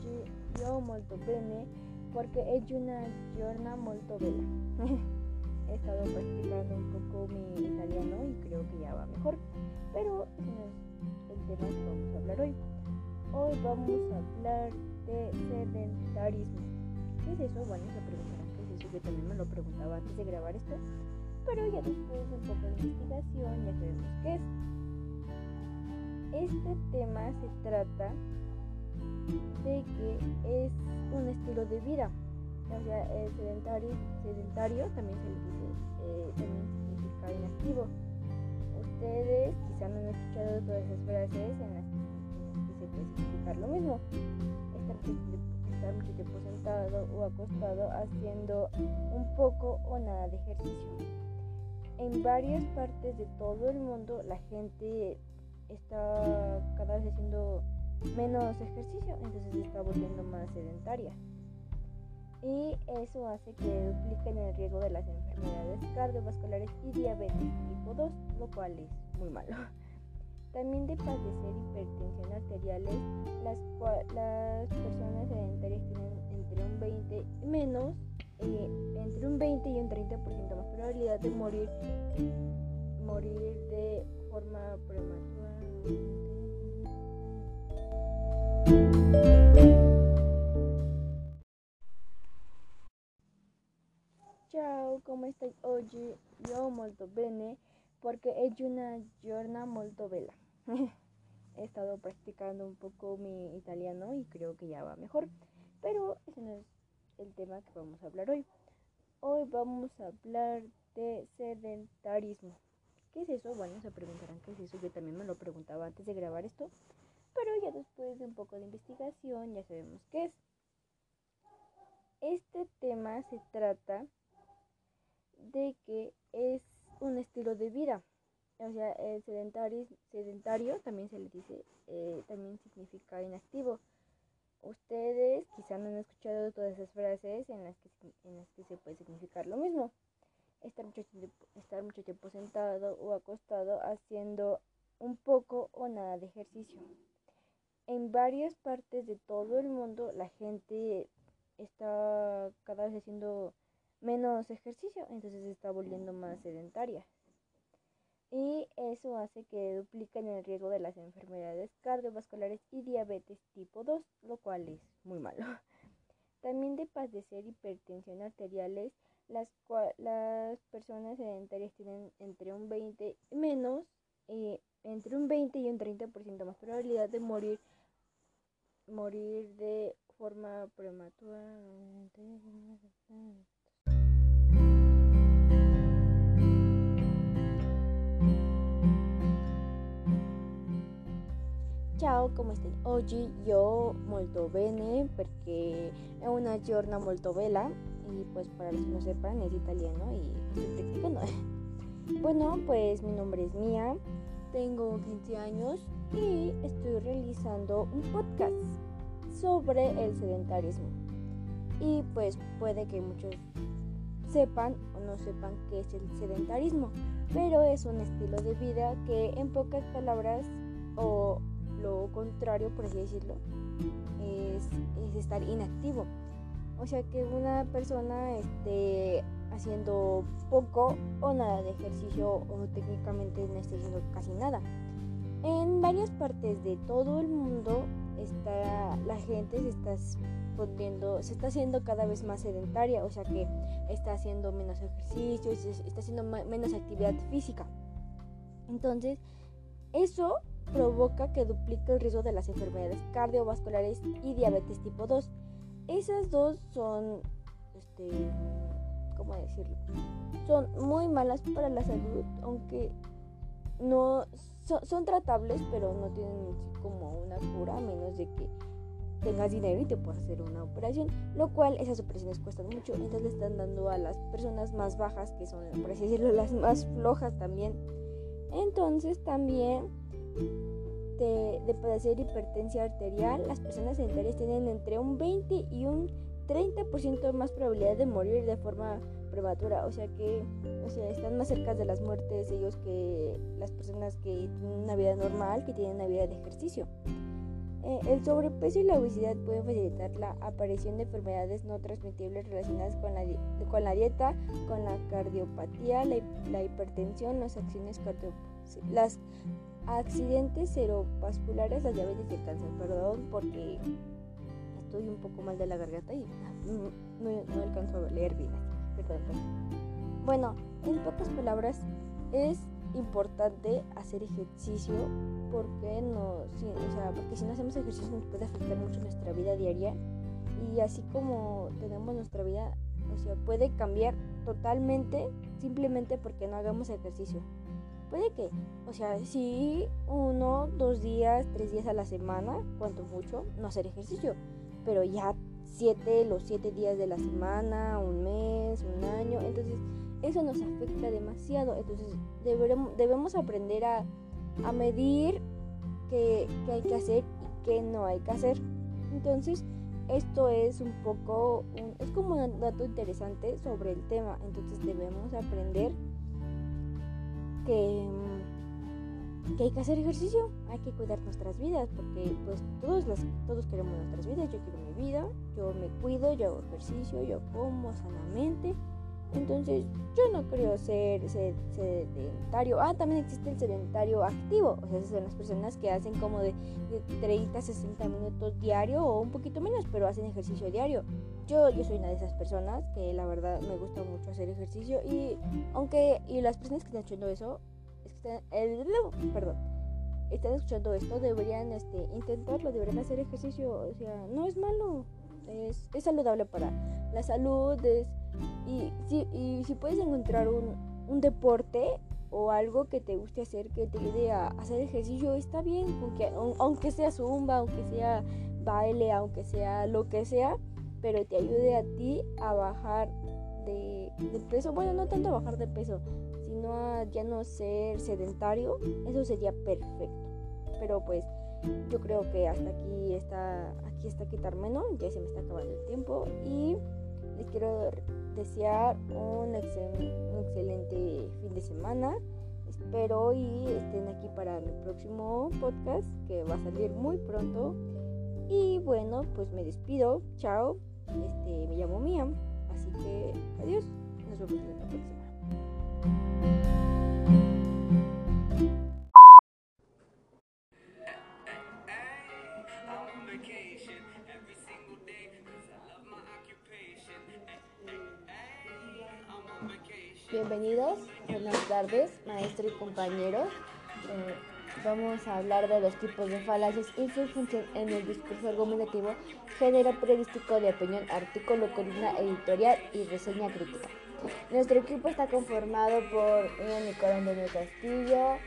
oggi io molto bene porque è una giornata molto bella. He estado practicando un poco mi italiano y creo que ya va mejor, pero ese no es el tema que vamos a hablar hoy. Hoy vamos a hablar de sedentarismo. ¿Qué es eso? Bueno, se preguntarán qué es eso. Yo también me lo preguntaba antes de grabar esto, pero ya después de un poco de investigación ya sabemos qué es. Este tema se trata de que es un estilo de vida. O sea, sedentario, sedentario también se dice, eh, también significa inactivo. Ustedes quizá no han escuchado todas esas frases en las que, se puede significar lo mismo. Estar estar mucho tiempo sentado o acostado haciendo un poco o nada de ejercicio. En varias partes de todo el mundo la gente está cada vez haciendo menos ejercicio, entonces se está volviendo más sedentaria. Y eso hace que dupliquen el riesgo de las enfermedades cardiovasculares y diabetes tipo 2, lo cual es muy malo. También de padecer hipertensión arteriales, las, las personas sedentarias tienen entre un 20 menos, eh, entre un 20 y un 30% más probabilidad de morir, morir de forma prematura. Ciao, come stai oggi? Io molto bene porque è una giornata molto bella. He estado practicando un poco mi italiano y creo que ya va mejor, pero ese no es el tema que vamos a hablar hoy. Hoy vamos a hablar de sedentarismo. ¿Qué es eso? Bueno, se preguntarán qué es eso. Yo también me lo preguntaba antes de grabar esto, pero ya después de un poco de investigación ya sabemos qué es. Este tema se trata de que es un estilo de vida. O sea, el sedentario, también se le dice, eh, también significa inactivo. Ustedes quizá no han escuchado todas esas frases en las que, en las que se puede significar lo mismo. Estar mucho, estar mucho tiempo sentado o acostado haciendo un poco o nada de ejercicio. En varias partes de todo el mundo la gente está cada vez haciendo menos ejercicio, entonces se está volviendo más sedentaria. Y eso hace que dupliquen el riesgo de las enfermedades cardiovasculares y diabetes tipo 2, lo cual es muy malo. También de padecer hipertensión arteriales, las, las personas sedentarias tienen entre un 20 menos, eh, entre un 20 y un 30% más probabilidad de morir morir de forma prematura. Ciao, come stai? Oggi io molto bene perché è una giornata molto bella y pues para los que no sepan es italiano y estoy practicando. Bueno, pues mi nombre es Mía, tengo 15 años y estoy realizando un podcast sobre el sedentarismo. Y pues puede que muchos sepan o no sepan qué es el sedentarismo, pero es un estilo de vida que en pocas palabras o lo contrario, por así decirlo, es, estar inactivo. O sea que una persona esté haciendo poco o nada de ejercicio o técnicamente no esté haciendo casi nada. En varias partes de todo el mundo está, la gente se está volviendo, se está haciendo cada vez más sedentaria, o sea que está haciendo menos ejercicio, está haciendo menos actividad física. Entonces, eso provoca que duplique el riesgo de las enfermedades cardiovasculares y diabetes tipo 2. Esas dos son, este, ¿cómo decirlo? Son muy malas para la salud, aunque no son, tratables, pero no tienen como una cura, a menos de que tengas dinero y te puedas hacer una operación, lo cual esas operaciones cuestan mucho, entonces le están dando a las personas más bajas, que son, por así decirlo, las más flojas también. Entonces también de, de padecer hipertensión arterial, las personas sedentarias tienen entre un 20 y un 30% más probabilidad de morir de forma prematura, o sea que o sea, están más cerca de las muertes ellos que las personas que tienen una vida normal, que tienen una vida de ejercicio. Eh, el sobrepeso y la obesidad pueden facilitar la aparición de enfermedades no transmitibles relacionadas con la, con la dieta, con la cardiopatía, la, hipertensión, las acciones las accidentes cerebrovasculares, la diabetes y el cáncer. Perdón porque estoy un poco mal de la garganta y no, no alcanzo a leer bien. Perdón, perdón. Bueno, en pocas palabras, es importante hacer ejercicio porque no, si, o sea, porque si no hacemos ejercicio nos puede afectar mucho nuestra vida diaria y así como tenemos nuestra vida, o sea, puede cambiar totalmente simplemente porque no hagamos ejercicio. Puede que, o sea, si uno, dos días, tres días a la semana, cuanto mucho, no hacer ejercicio, pero ya siete, los siete días de la semana, un mes, un año, entonces eso nos afecta demasiado. Entonces debemos, aprender a, medir qué, hay que hacer y qué no hay que hacer. Entonces esto es un poco, es como un dato interesante sobre el tema. Entonces debemos aprender que, que hay que hacer ejercicio, hay que cuidar nuestras vidas, porque pues todos, las, todos queremos nuestras vidas, yo quiero mi vida, yo me cuido, yo hago ejercicio, yo como sanamente entonces, yo no creo ser, sedentario. Ah, también existe el sedentario activo. O sea, son las personas que hacen como de, 30 a 60 minutos diario o un poquito menos, pero hacen ejercicio diario. Yo, yo soy una de esas personas que la verdad me gusta mucho hacer ejercicio. Y aunque, y las personas que están escuchando eso, están, el, perdón, están escuchando esto, deberían este, intentarlo, deberían hacer ejercicio. O sea, no es malo. Es, es saludable para la salud, es y si, y si puedes encontrar un, un, deporte o algo que te guste hacer, que te ayude a hacer ejercicio, está bien, aunque, aunque sea zumba, aunque sea baile, aunque sea lo que sea, pero te ayude a ti a bajar de, peso. Bueno, no tanto a bajar de peso, sino a ya no ser sedentario. Eso sería perfecto. Pero pues yo creo que hasta aquí está, aquí está quitarme, ¿no? Ya se me está acabando el tiempo y les quiero desear un, excelente fin de semana. Espero y estén aquí para mi próximo podcast que va a salir muy pronto. Y bueno, pues me despido. Chao. Este, me llamo Mia. Así que adiós. Nos vemos en la próxima. Bienvenidos, buenas tardes, maestro y compañeros. Eh, vamos a hablar de los tipos de falacias y su función en el discurso argumentativo, género periodístico de opinión, artículo, columna editorial y reseña crítica. Nuestro equipo está conformado por Nicolás Antonio Castillo,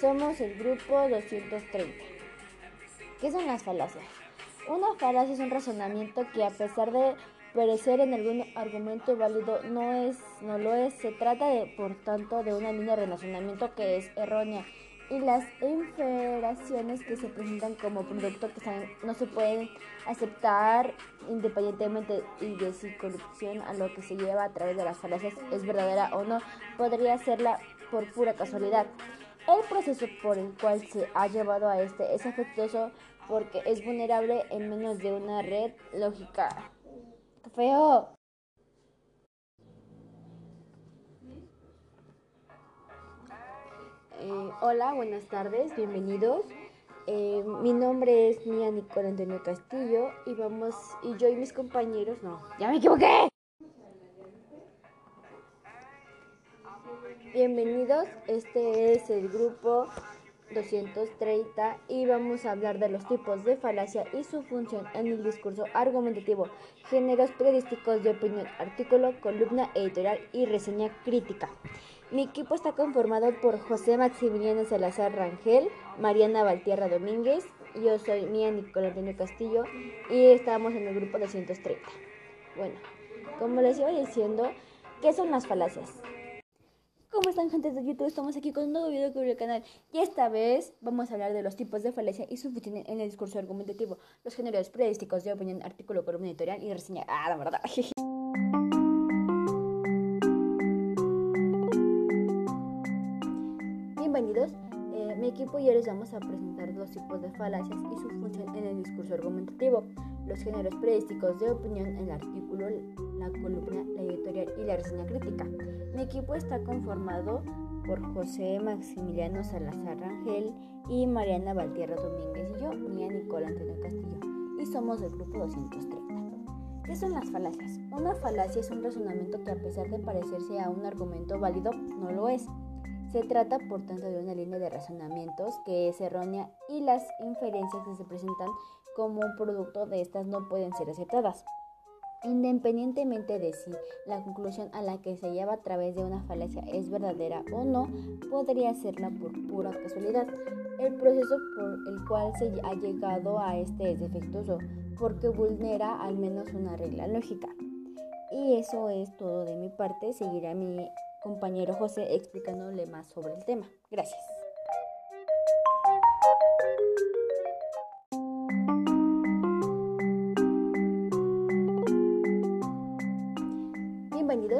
somos el grupo 230. ¿Qué son las falacias? Una falacia es un razonamiento que a pesar de perecer en algún argumento válido no es no lo es. Se trata de, por tanto, de una línea de razonamiento que es errónea y las inferaciones que se presentan como producto que no se pueden aceptar independientemente y de si corrupción a lo que se lleva a través de las falacias es verdadera o no, podría serla por pura casualidad. El proceso por el cual se ha llevado a este es afectuoso porque es vulnerable en menos de una red lógica. ¡Feo! Eh, hola, buenas tardes, bienvenidos. Eh, mi nombre es Mía Nicole Antonio Castillo y vamos, y yo y mis compañeros, no, ya me equivoqué. Bienvenidos, este es el grupo 230 y vamos a hablar de los tipos de falacia y su función en el discurso argumentativo, géneros periodísticos de opinión, artículo, columna editorial y reseña crítica. Mi equipo está conformado por José Maximiliano Salazar Rangel, Mariana Valtierra Domínguez, yo soy Mía Nicolás Antonio Castillo y estamos en el grupo 230. Bueno, como les iba diciendo, ¿qué son las falacias? ¿Cómo están gente de YouTube? Estamos aquí con un nuevo video que el canal y esta vez vamos a hablar de los tipos de falacia y su función en el discurso argumentativo, los géneros periodísticos de opinión, artículo, columna editorial y reseña. Ah, la verdad. equipo y yo les vamos a presentar dos tipos de falacias y su función en el discurso argumentativo, los géneros periodísticos de opinión, el artículo, la columna, la editorial y la reseña crítica. Mi equipo está conformado por José Maximiliano Salazar Rangel y Mariana Valtierra Domínguez y yo, Mía Nicola Antonio Castillo, y somos del grupo 230. ¿Qué son las falacias? Una falacia es un razonamiento que a pesar de parecerse a un argumento válido, no lo es. Se trata, por tanto, de una línea de razonamientos que es errónea y las inferencias que se presentan como un producto de estas no pueden ser aceptadas. Independientemente de si la conclusión a la que se lleva a través de una falacia es verdadera o no, podría serla por pura casualidad. El proceso por el cual se ha llegado a este es defectuoso, porque vulnera al menos una regla lógica. Y eso es todo de mi parte. Seguirá mi compañero José explicándole más sobre el tema. Gracias.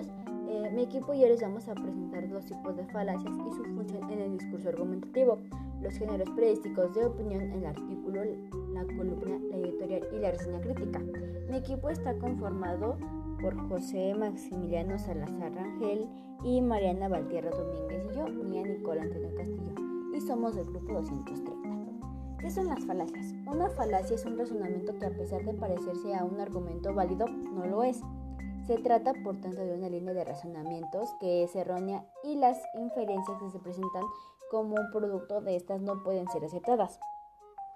Eh, mi equipo y yo les vamos a presentar dos tipos de falacias y su función en el discurso argumentativo, los géneros periodísticos de opinión, el artículo, la columna, la editorial y la reseña crítica. Mi equipo está conformado por José Maximiliano Salazar Rangel y Mariana Valtierra Domínguez y yo, Mía Nicola Antonio Castillo, y somos del grupo 230. ¿Qué son las falacias? Una falacia es un razonamiento que a pesar de parecerse a un argumento válido, no lo es. Se trata, por tanto, de una línea de razonamientos que es errónea y las inferencias que se presentan como un producto de estas no pueden ser aceptadas.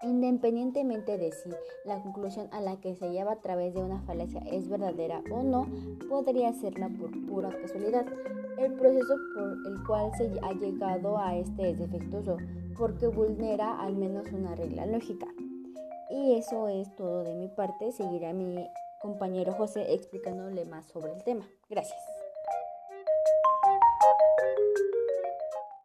Independientemente de si la conclusión a la que se lleva a través de una falacia es verdadera o no, podría serla por pura casualidad. El proceso por el cual se ha llegado a este es defectuoso, porque vulnera al menos una regla lógica. Y eso es todo de mi parte. Seguirá mi compañero José explicándole más sobre el tema. Gracias.